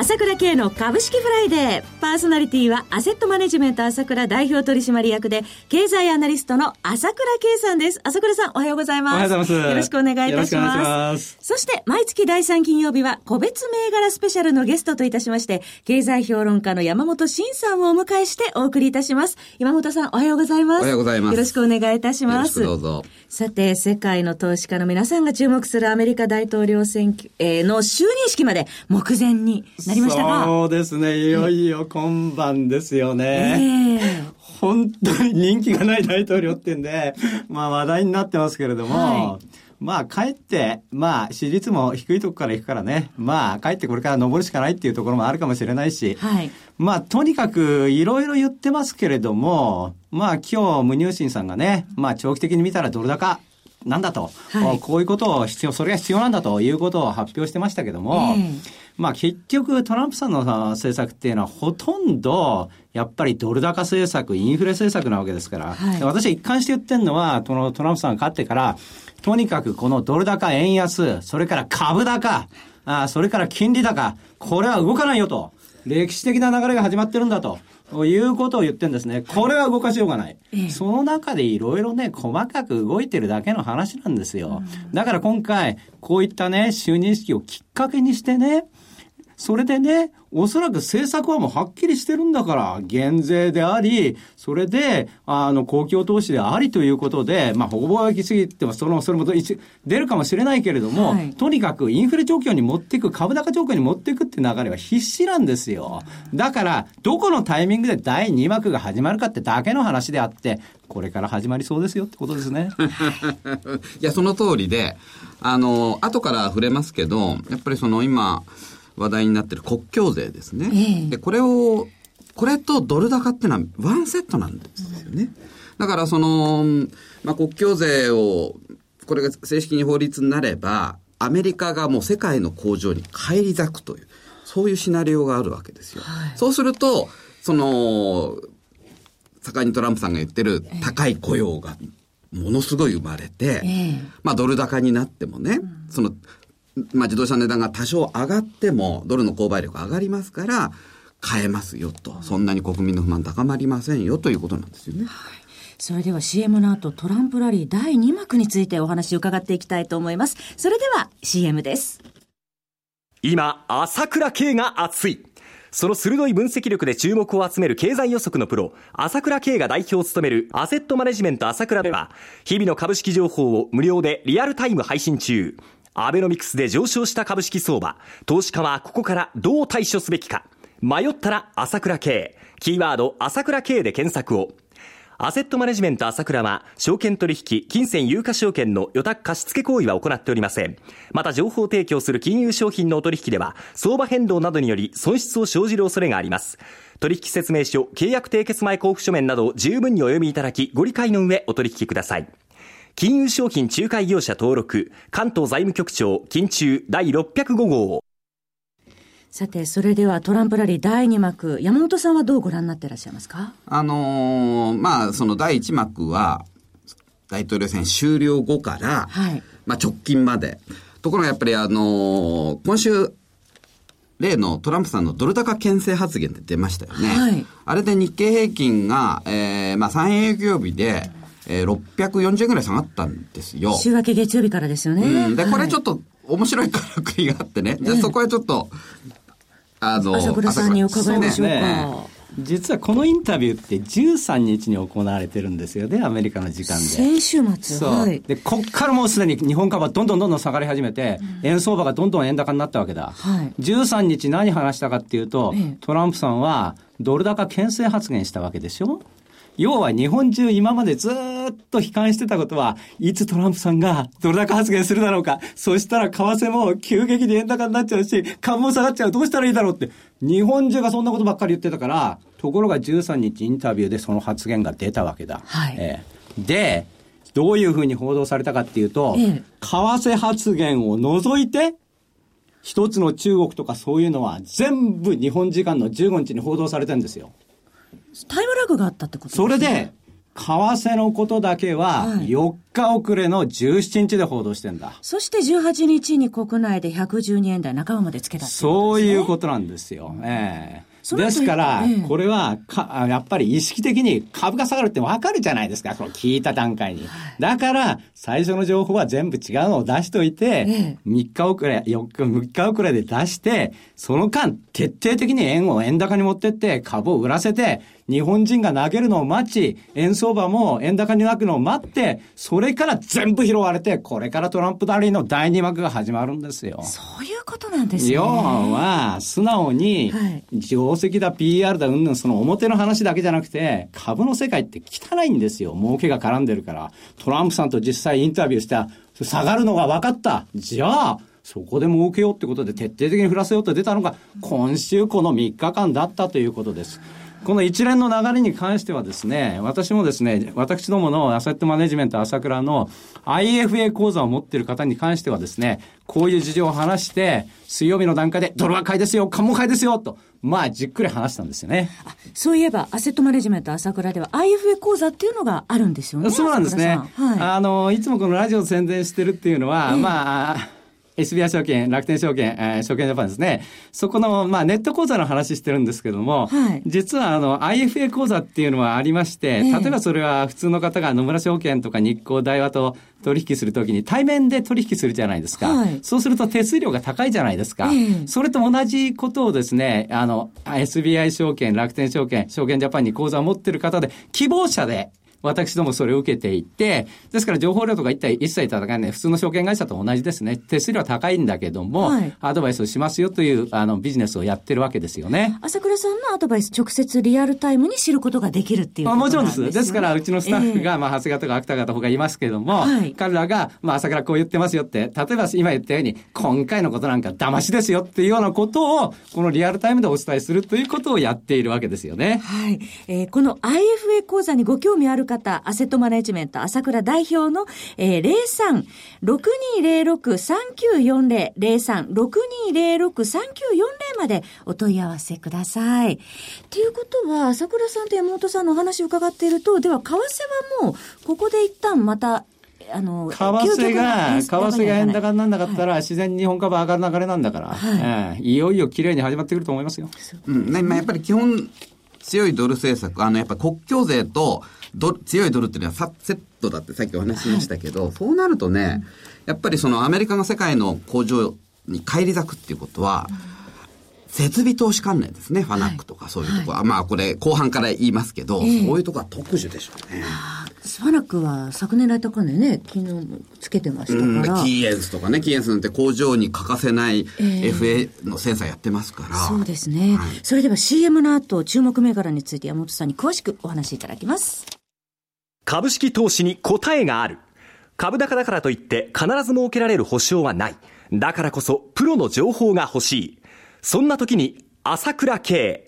朝倉慶の株式フライデー。パーソナリティは、アセットマネジメント朝倉代表取締役で、経済アナリストの朝倉慶さんです。朝倉さん、おはようございます。おはようございます。よろしくお願いいたします。ますそして、毎月第3金曜日は、個別銘柄スペシャルのゲストといたしまして、経済評論家の山本伸さんをお迎えしてお送りいたします。山本さん、おはようございます。おはようございます。よろしくお願いいたします。どうぞ。さて、世界の投資家の皆さんが注目するアメリカ大統領選挙、えー、の就任式まで目前になりましたが、そうですね。いよいよ今晩ですよね。えー、本当に人気がない大統領ってんで、まあ話題になってますけれども、はい。まあ、帰って、まあ、支持率も低いとこから行くからね、まあ、帰ってこれから登るしかないっていうところもあるかもしれないし、はい、まあ、とにかく、いろいろ言ってますけれども、まあ、今日、無入信さんがね、まあ、長期的に見たらドル高、なんだと、はい、こういうことを必要、それが必要なんだということを発表してましたけども、えーまあ結局トランプさんの政策っていうのはほとんどやっぱりドル高政策、インフレ政策なわけですから、はい、私は一貫して言ってるのは、このトランプさんが勝ってから、とにかくこのドル高、円安、それから株高、あそれから金利高、これは動かないよと。歴史的な流れが始まってるんだと。いうことを言ってるんですね。これは動かしようがない。ええ、その中でいろいろね、細かく動いてるだけの話なんですよ。だから今回、こういったね、就任式をきっかけにしてね、それでね、おそらく政策はもうはっきりしてるんだから、減税であり、それで、あの、公共投資でありということで、まあ、ほぼ行き過ぎても、その、それも出るかもしれないけれども、はい、とにかくインフレ状況に持っていく、株高状況に持っていくって流れは必死なんですよ。だから、どこのタイミングで第2幕が始まるかってだけの話であって、これから始まりそうですよってことですね。いや、その通りで、あの、後から触れますけど、やっぱりその今、話題になってる国境税ですね。えー、で、これを、これとドル高っていうのはワンセットなんですよね。だからその、まあ、国境税を、これが正式に法律になれば、アメリカがもう世界の工場に返り咲くという、そういうシナリオがあるわけですよ。はい、そうすると、その、盛んにトランプさんが言ってる高い雇用がものすごい生まれて、えー、まあドル高になってもね、うん、そのまあ、自動車の値段が多少上がっても、ドルの購買力上がりますから、買えますよと。そんなに国民の不満高まりませんよということなんですよね。はいそれでは CM の後トランプラリー第2幕についてお話を伺っていきたいと思います。それでは CM です。今、朝倉慶が熱い。その鋭い分析力で注目を集める経済予測のプロ、朝倉慶が代表を務めるアセットマネジメント朝倉では、日々の株式情報を無料でリアルタイム配信中。アベノミクスで上昇した株式相場。投資家はここからどう対処すべきか。迷ったら朝倉慶。キーワード朝倉慶で検索を。アセットマネジメント朝倉は、証券取引、金銭有価証券の予託貸付行為は行っておりません。また、情報提供する金融商品のお取引では、相場変動などにより損失を生じる恐れがあります。取引説明書、契約締結前交付書面などを十分にお読みいただき、ご理解の上お取引ください。金融商品仲介業者登録、関東財務局長、金中第605号。さて、それではトランプラリー第2幕、山本さんはどうご覧になっていらっしゃいますか？あのー、まあ、その第1幕は、大統領選終了後から、はい、まあ直近まで。ところがやっぱりあのー、今週、例のトランプさんのドル高牽制発言って出ましたよね。はい、あれで日経平均が、えー、まあ3営業日で、えー、640円ぐらい下がったんですよ。週明け月曜日からですよね。うん、で、これちょっと面白いからくりがあってね。じゃそこはちょっと、あの、朝倉さんに伺いましょうか。ね実はこのインタビューって13日に行われてるんですよね、アメリカの時間で。先週末そう。はい、で、こっからもうすでに日本株はどんどんどんどん下がり始めて、うん、円相場がどんどん円高になったわけだ。はい、13日何話したかっていうと、ええ、トランプさんはドル高牽制発言したわけでしょ？要は日本中今までずっと悲観してたことは、いつトランプさんがドル高発言するだろうか。そしたら為替も急激に円高になっちゃうし、株も下がっちゃう。どうしたらいいだろうって。日本中がそんなことばっかり言ってたから、ところが13日インタビューでその発言が出たわけだ。はい。えー、で、どういうふうに報道されたかっていうと、ええ、為替発言を除いて、一つの中国とかそういうのは全部日本時間の15日に報道されてるんですよ。タイムラグがあったってことですね。それで、為替のことだけは4日遅れの17日で報道してんだ。そして18日に国内で112円台半ばまでつけた、ね、そういうことなんですよ。ええーですから、これはか、やっぱり意識的に株が下がるってわかるじゃないですか、この聞いた段階に。だから、最初の情報は全部違うのを出しといて、3日遅れ、4日、3日遅れで出して、その間、徹底的に円を円高に持ってって、株を売らせて、日本人が投げるのを待ち、円相場も円高になくのを待って、それから全部拾われて、これからトランプダリーの第2幕が始まるんですよ。そういうことなんですね。要は、素直に、定石だ、PR だ、うんぬん、その表の話だけじゃなくて、株の世界って汚いんですよ。儲けが絡んでるから。トランプさんと実際インタビューして、下がるのが分かった。じゃあ、そこで儲けようってことで徹底的に振らせようと出たのが、今週この3日間だったということです。この一連の流れに関してはですね、私もですね、私どものアセットマネジメント朝倉の IFA 口座を持っている方に関してはですね、こういう事情を話して、水曜日の段階でドルは買いですよ、株も買いですよ、と、まあ、じっくり話したんですよね。そういえば、アセットマネジメント朝倉では IFA 口座っていうのがあるんですよね。そうなんですね。はい、あの、いつもこのラジオ宣伝してるっていうのは、えー、まあ、SBI 証券、楽天証券、えー、証券ジャパンですね。そこの、まあ、ネット口座の話してるんですけども、はい、実は、あの、IFA 口座っていうのはありまして、例えばそれは普通の方が野村証券とか日光大和と取引するときに対面で取引するじゃないですか、はい。そうすると手数料が高いじゃないですか。それと同じことをですね、あの、SBI 証券、楽天証券、証券ジャパンに口座を持ってる方で、希望者で、私どもそれを受けていて、ですから情報量とか一体一切いただかない、普通の証券会社と同じですね。手数料は高いんだけども、はい、アドバイスをしますよというあのビジネスをやってるわけですよね。朝倉さんのアドバイス直接リアルタイムに知ることができるっていうね、もちろんです。ですからうちのスタッフが、えー、まあ長谷川とか芥川とかいますけども、はい、彼らが、まあ朝倉こう言ってますよって、例えば今言ったように、今回のことなんか騙しですよっていうようなことを、このリアルタイムでお伝えするということをやっているわけですよね。はい。えー、この IFA 講座にご興味ある方、アセットママネジメント朝倉代表の、えー、03-6206-3940、03-6206-3940までお問い合わせください。ということは、朝倉さんと山本さんのお話を伺っていると、では、為替はもう、ここで一旦また、あの、為替が、為替が円高にならなかったら、自然に日本株上がる流れなんだから、はい。えー、いよいよ綺麗に始まってくると思いますよ。うん、ね、まあ、やっぱり基本、強いドル政策、あの、やっぱ国境税と、ド強いドルっていうのはさセットだってさっきお話ししましたけど、はい、そうなるとね、やっぱりそのアメリカが世界の工場に返り咲くっていうことは、設備投資関連ですね。ファナックとかそういうとこは。はい、まあこれ後半から言いますけど、えー、そういうとこは特需でしょうね。ファナックは昨年来高値ね、昨日もつけてましたから。キーエンスとかね、キーエンスなんて工場に欠かせない FA のセンサーやってますから。えー、そうですね、はい。それでは CM の後、注目銘柄について山本さんに詳しくお話しいただきます。株式投資に答えがある。株高だからといって必ず設けられる保証はない。だからこそプロの情報が欲しい。そんな時に朝倉慶。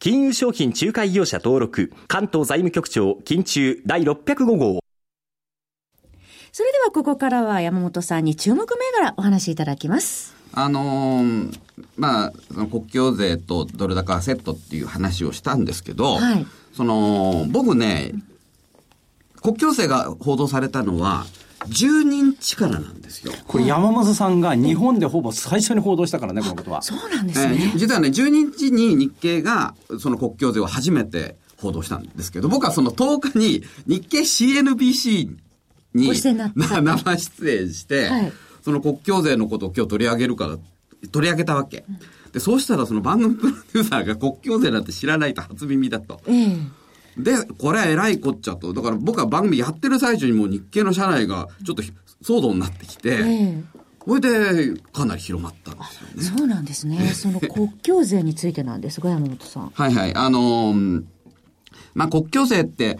金融商品仲介業者登録、関東財務局長、金中第605号。それではここからは山本さんに注目銘柄お話しいただきます。あのー、まあ、その国境税とドル高セットっていう話をしたんですけど、はい、その、僕ね、国境税が報道されたのは、10日からなんですよ。これ山本さんが日本でほぼ最初に報道したからね、このことは。そうなんですね。えー、実はね、12日に日経がその国境税を初めて報道したんですけど、僕はその10日に日経 CNBC に生出演して、はいその国境税のことを今日取り上げるから、取り上げたわけ。で、そうしたらその番組プロデューサーが国境税なんて知らないと初耳だと。で、これは偉いこっちゃと。だから僕は番組やってる最中にもう日経の社内がちょっと騒動になってきて、それでかなり広まった。ですよね。そうなんですね。その国境税についてなんですが、山本さん。はいはい。あのー、まあ、国境税って、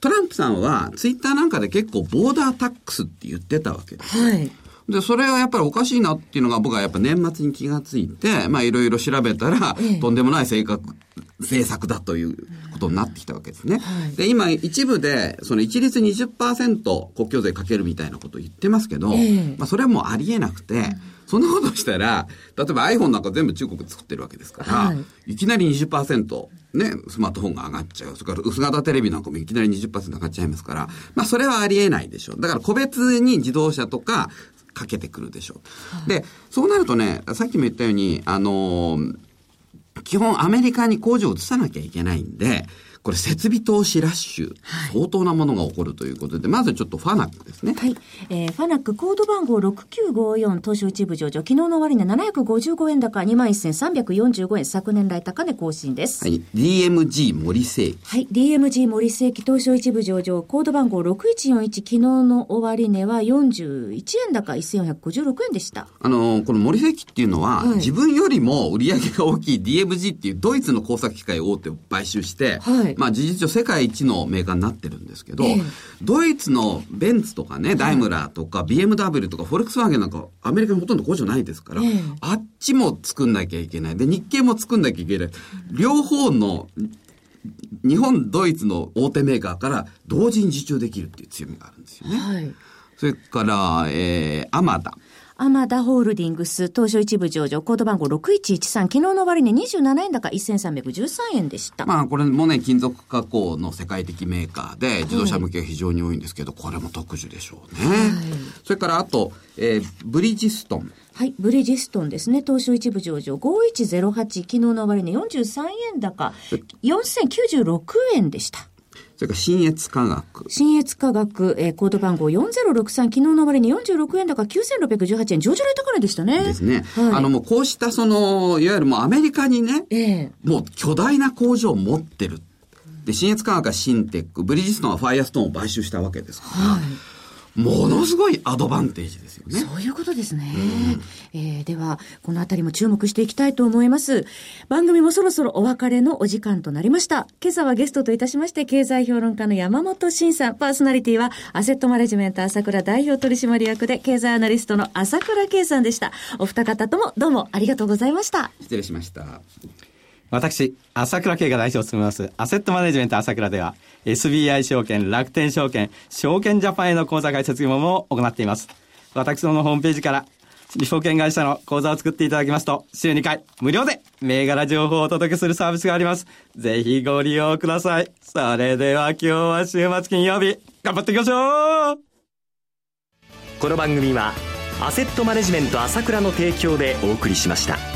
トランプさんはツイッターなんかで結構ボーダータックスって言ってたわけです。はい。で、それはやっぱりおかしいなっていうのが僕はやっぱ年末に気がついて、まあいろいろ調べたら、ええ、とんでもない性格、政策だということになってきたわけですね。はい、で、今一部で、その一律20%国境税かけるみたいなことを言ってますけど、え、まあそれはもうありえなくて、うんそんなことしたら、例えば iPhone なんか全部中国で作ってるわけですから、はい、いきなり20%ね、スマートフォンが上がっちゃう。それから薄型テレビなんかもいきなり20%上がっちゃいますから、まあそれはありえないでしょう。だから個別に自動車とかかけてくるでしょう。で、そうなるとね、さっきも言ったように、あのー、基本アメリカに工場を移さなきゃいけないんで、これ設備投資ラッシュ、相当なものが起こるということで、まずちょっとファナックですね。はい。えー、ファナックコード番号6954東証一部上場、昨日の終値755円高、21,345円、昨年来高値更新です。はい。DMG 森世紀。はい。DMG 森世紀東証一部上場、コード番号6141、昨日の終値は41円高、1456円でした。あのー、この森世紀っていうのは、はい、自分よりも売上が大きい DMG っていうドイツの工作機械大手を買収して、はい。まあ事実上世界一のメーカーになってるんですけど、えー、ドイツのベンツとかね、ダイムラーとか BMW とかフォルクスワーゲンなんかアメリカにほとんど工場ないですから、えー、あっちも作んなきゃいけない。で、日系も作んなきゃいけない。両方の日本、ドイツの大手メーカーから同時に受注できるっていう強みがあるんですよね。はい、それから、えー、アマダ。アマダホールディングス、東証一部上場、コード番号6113、昨日の終値27円高1313円でした。まあ、これもね、金属加工の世界的メーカーで、自動車向けが非常に多いんですけど、これも特殊でしょうね。はい、それから、あと、えー、ブリヂストン。はい、ブリヂストンですね。東証一部上場、5108、昨日の終値43円高、4096円でした。それから新越科学。新越科学、えー、コード番号4063、昨日の終値46円高9618円、上場来高値でしたね。ですね。はい、あのもうこうしたその、いわゆるもうアメリカにね、えー、もう巨大な工場を持ってる。で、新越科学はシンテック、ブリヂストンはファイアストーンを買収したわけですから、はいものすごいアドバンテージですよね。そういうことですね。うん、えー、では、このあたりも注目していきたいと思います。番組もそろそろお別れのお時間となりました。今朝はゲストといたしまして、経済評論家の山本慎さん、パーソナリティは、アセットマネジメント朝倉代表取締役で、経済アナリストの朝倉圭さんでした。お二方ともどうもありがとうございました。失礼しました。私、朝倉慶が代表を務めます、アセットマネジメント朝倉では、SBI 証券、楽天証券、証券ジャパンへの口座開設業務も行っています。私どものホームページから、証券会社の口座を作っていただきますと、週2回、無料で、銘柄情報をお届けするサービスがあります。ぜひご利用ください。それでは今日は週末金曜日、頑張っていきましょうこの番組は、アセットマネジメント朝倉の提供でお送りしました。